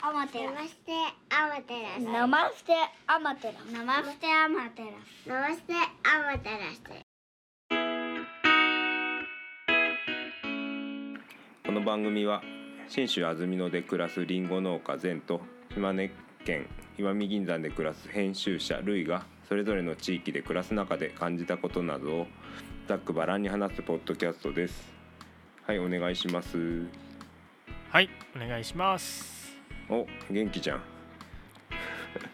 アマテラ。ナマステアマテラスナマステアマテラ。ナマステアマテラスナマステアマテラスこの番組は信州安曇野で暮らすりんご農家善と島根県石見銀山で暮らす編集者ルイがそれぞれの地域で暮らす中で感じたことなどをざっくばらんに話すポッドキャストです。はいお願いします。はいお願いしますお元気じゃん。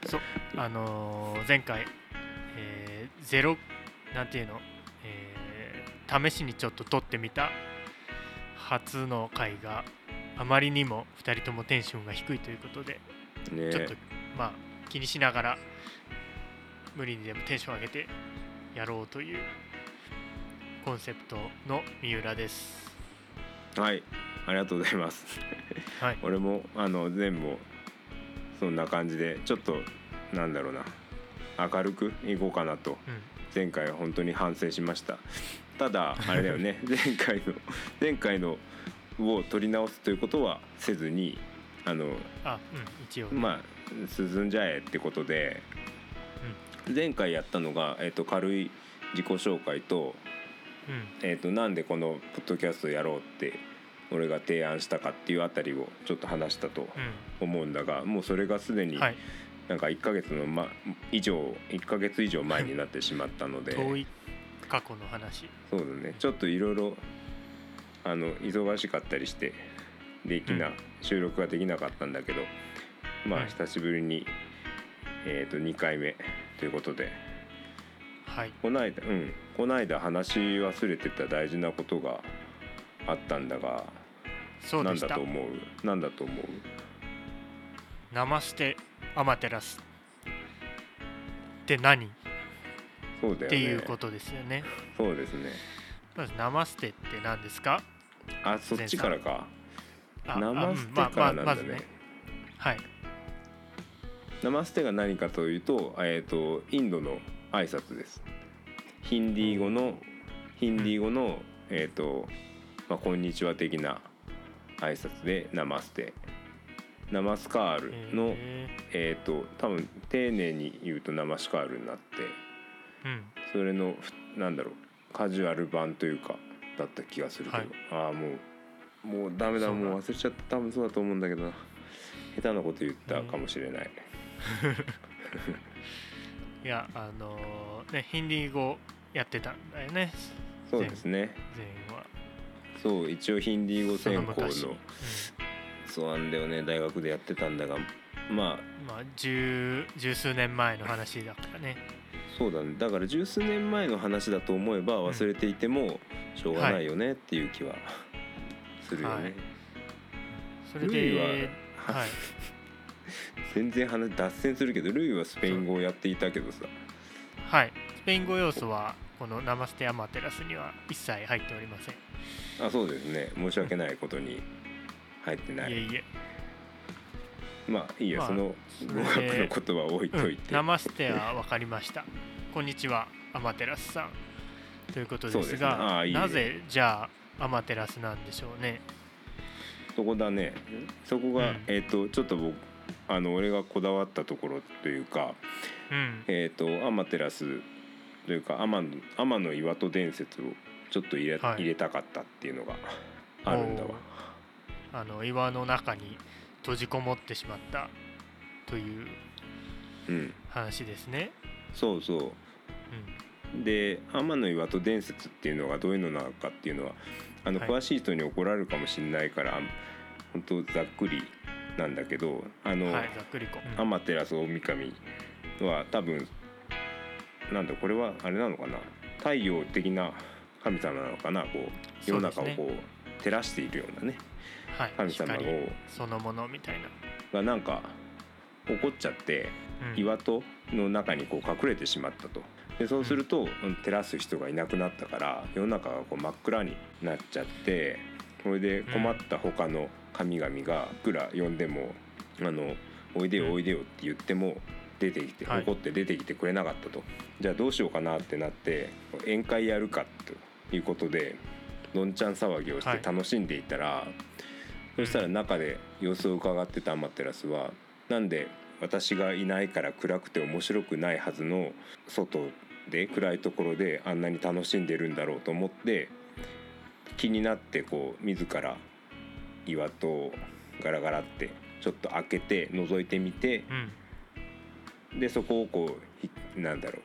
そうあのー前回、えーゼロなんていうの、えー試しにちょっと撮ってみた初の回があまりにも2人ともテンションが低いということでねちょっとまあ気にしながら無理にでもテンション上げてやろうというコンセプトの三浦ですはい。ありがとうございます。はい。俺もあの全部そんな感じでちょっとなんだろうな。明るくいこうかなと。うん。前回は本当に反省しました。ただあれだよね。前回の前回のを取り直すということはせずにあのあうん一応、まあ進んじゃえってことで前回やったのが、えっと軽い自己紹介と,、うん。えっとなんでこのポッドキャストやろうって俺が提案したかっていうあたりをちょっと話したとう思うんだがもうそれがすでにんはい。なんか1ヶ月の、ま、以上1ヶ月以上前になってしまったので遠い過去の話。そうだね。ちょっといろいろあの忙しかったりしてできな、うん。収録ができなかったんだけどまあうん。久しぶりに、えー、と2回目ということで。はい。この間うん。この間話し忘れてた大事なことがあったんだが何そうでした。だと思う？何だと思う？ナマステアマテラス。って何？っそうだよね。ていうことですよね。そうですね。まずナマステって何ですか？あそっちからか。あナマステからなんだね,、まあまね。はい。ナマステが何かというと,、えー、とインドの挨拶です。ヒンディー語のヒンディー語の、えーとまあ、こんにちは的な挨拶でナマステ。ナマスカールの、ええっ、と多分丁寧に言うとナマシカールになってーうん。それのふなんだろうカジュアル版というかだった気がするけど、はい。ああもうもうダメだもう忘れちゃった。多分そうだと思うんだけどな下手なこと言ったかもしれない、いやあのーねヒンディー語やってたんだよね。そうですね。全員は。そう一応ヒンディー語専攻の昔。うんそうなんだよね大学でやってたんだがまあまあ十十数年前の話だからね。そうだねだから十数年前の話だと思えば忘れていてもしょうがないよねっていう気はするよね、はいそれルイはで、はい。全然話脱線するけどルイはスペイン語をやっていたけどさはい。スペイン語要素はこのナマステアマテラスには一切入っておりません。あそうですね申し訳ないことに入ってないいえいえ。まあいいや、まあそのそ語学の言葉を置いといて、うん、ナマステは分かりました。こんにちは、アマテラスさん。ということですが、あーいいねなぜじゃあアマテラスなんでしょうね。そこだねそこが、うんえっ、とちょっと僕あの俺がこだわったところというかうん。えっ、とアマテラスというか天の天の岩戸伝説をちょっと入れ,、はい。入れたかったっていうのがあるんだわ。あの岩の中に閉じこもってしまったといううん。話ですね。そうそう。うん。で天の岩戸伝説っていうのがどういうのなのかっていうのはあの、はい。詳しい人に怒られるかもしれないから本当ざっくりなんだけどあの、はい、ざっくりこ。う。ん。アマテラス大神は多分なんだこれはあれなのかな？太陽的な神様なのかな？こう世の中をこう照らしているようなね。はい、神様光をそのものみたいな。がなんか怒っちゃってうん。岩戸の中にこう隠れてしまったと。でそうすると、うん。照らす人がいなくなったから世の中がこう真っ暗になっちゃってそれで困った他の神々がいくら呼んでも「あのおいでよおいでよ」って言っても出てきてはい。怒って出てきてくれなかったと、じゃあどうしようかなってなって宴会やるかということでどんちゃん騒ぎをしてはい。楽しんでいたら、そしたら中で様子を伺ってたアマテラスはなんで私がいないから暗くて面白くないはずの外で暗いところであんなに楽しんでるんだろうと思って気になってこう自ら岩戸をガラガラってちょっと開けて覗いてみてうんでそこをこうひなんだろう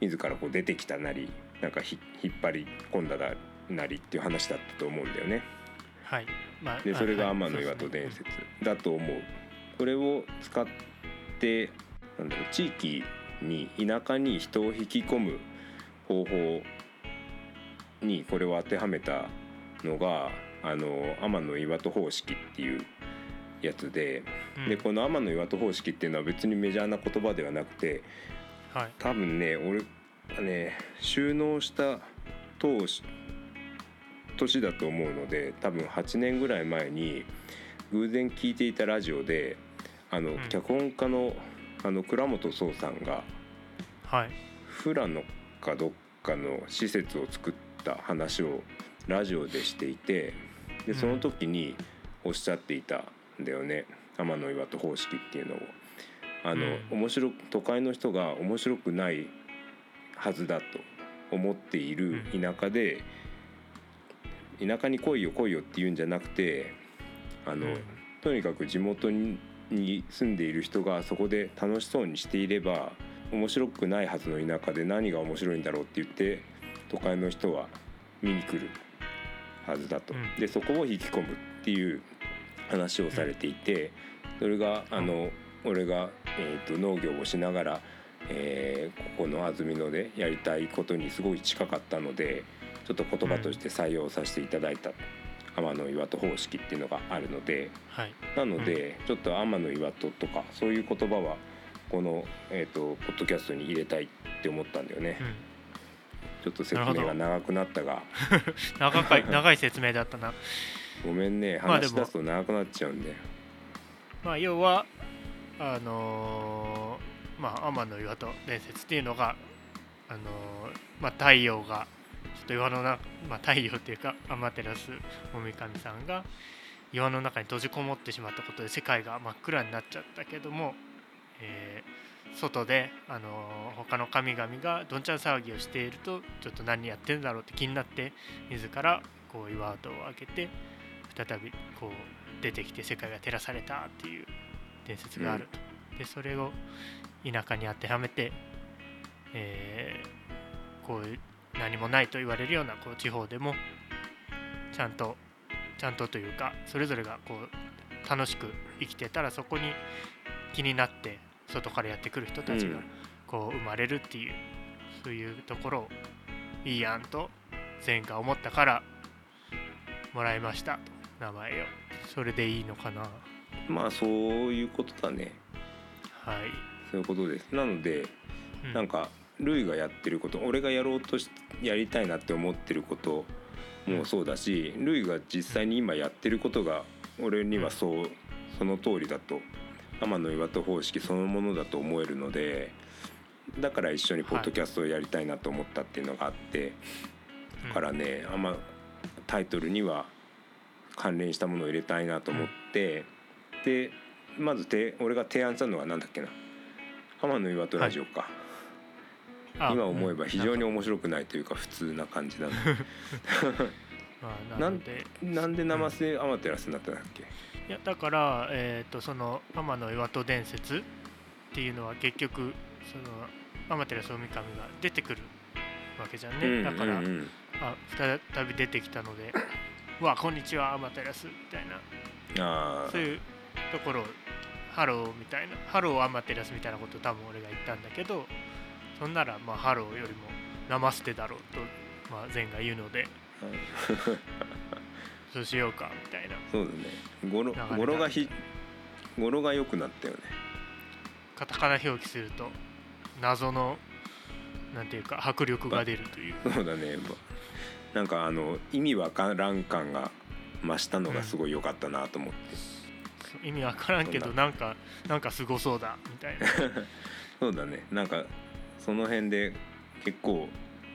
自らこう出てきたなりなんかひ引っ張り込んだなりっていう話だったと思うんだよね。はいまあでそれがはい天の岩戸伝説だと思う。これを使ってなんだろう地域に田舎に人を引き込む方法にこれを当てはめたのがあの天の岩戸方式っていうやつでうん。でこの天の岩戸方式っていうのは別にメジャーな言葉ではなくてはい。多分ね俺がね収納した当時年だと思うので多分8年ぐらい前に偶然聞いていたラジオであの、ん。脚本家のあの倉本壮さんがはい。富良野かどっかの施設を作った話をラジオでしていてでその時におっしゃっていたんだよね。天の岩戸方式っていうのを。あの、うん。面白都会の人が面白くないはずだと。思っているうん。田舎で、田舎に来いよ来いよっていうんじゃなくてあの、うん。とにかく地元にに住んでいる人がそこで楽しそうにしていれば面白くないはずの田舎で何が面白いんだろうって言って都会の人は見に来るはずだと。うん。でそこを引き込むっていう話をされていてそれがあの、俺が、えー、と農業をしながら、えーここの安曇野でやりたいことにすごい近かったのでちょっと言葉として採用させていただいた天の岩戸方式っていうのがあるのではい。なので、ちょっと天の岩戸とかそういう言葉はこの、えー、とポッドキャストに入れたいって思ったんだよね。う。ん。ちょっと説明が長くなったが。長かい長い説明だったなごめんねまあでも話し出すと長くなっちゃうんだよ。まあ要はあのーまあ天の岩戸伝説っていうのがあのーまあ太陽がちょっと岩の中まあ太陽っていうか天照大神さんが岩の中に閉じこもってしまったことで世界が真っ暗になっちゃったけども、えー外で、あのー他の神々がどんちゃん騒ぎをしているとちょっと何やってんだろうって気になって自らこう岩戸を開けて再びこう出てきて世界が照らされたっていう伝説がある。と、でそれを田舎に当てはめて、えーこういう何もないと言われるようなこう地方でもちゃんとちゃんとというかそれぞれがこう楽しく生きてたらそこに気になって外からやってくる人たちがうん。こう生まれるっていう、そういうところをいいやんと前回思ったからもらいましたと名前を。それでいいのかな。はいまあそういうことだね。そういうことです。なのでうん。なんかルイがやってること俺がやろうとしやりたいなって思ってることもそうだしルイが実際に今やってることが俺にはそうその通りだと天の岩戸方式そのものだと思えるのでだから一緒にポッドキャストをやりたいなと思ったっていうのがあって、だからねあんまタイトルには関連したものを入れたいなと思って、でまずて俺が提案したのは何だっけな。天の岩戸ラジオか、あ今思えば非常にうん面白くないというか普通な感じだな まあ、なのでなんで生瀬アマテラスになったんだっけ？いやだから、えー、とその天の岩戸伝説っていうのは結局その天照大神が出てくるわけじゃんね、だから、あ再び出てきたので「うわこんにちは天照」みたいな。あそういうところをハローみたいなハローアマテラスみたいなことを多分俺が言ったんだけどそんならまあハローよりもナマステだろうと、まあ、お前が言うのでそうしようかみたいな。そうだね。語呂が語呂がひ語呂が良くなったよね。カタカナ表記すると謎のなんていうか迫力が出るという。そうだね。まなんかあの意味わからん感が増したのがすごい良かったなと思って、意味わからんけどな。んかなんかすごそうだみたいな。そうだね。なんかその辺で結構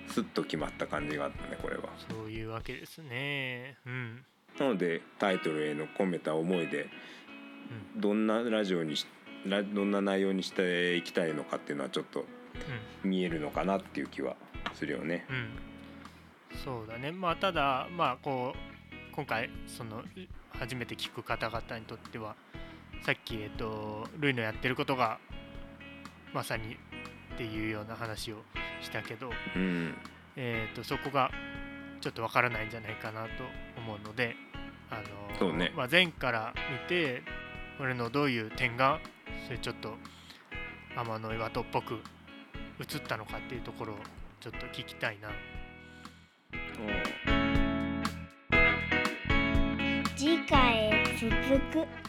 スッと決まった感じがあったねこれは。そういうわけですね。うん。なのでタイトルへの込めた思いでどんなラジオにどんな内容にしていきたいのかっていうのはちょっと見えるのかなっていう気はするよね。うん、うん、そうだね。まあただまあこう今回その初めて聞く方々にとってはさっきえっとルイのやってることがまさにっていうような話をしたけど、うん。えー、とそこがちょっとわからないんじゃないかなと思うので、あのね。まあ、前から見て俺のどういう点がそれちょっと天の岩戸っぽく映ったのかっていうところをちょっと聞きたいな。次回へ続く。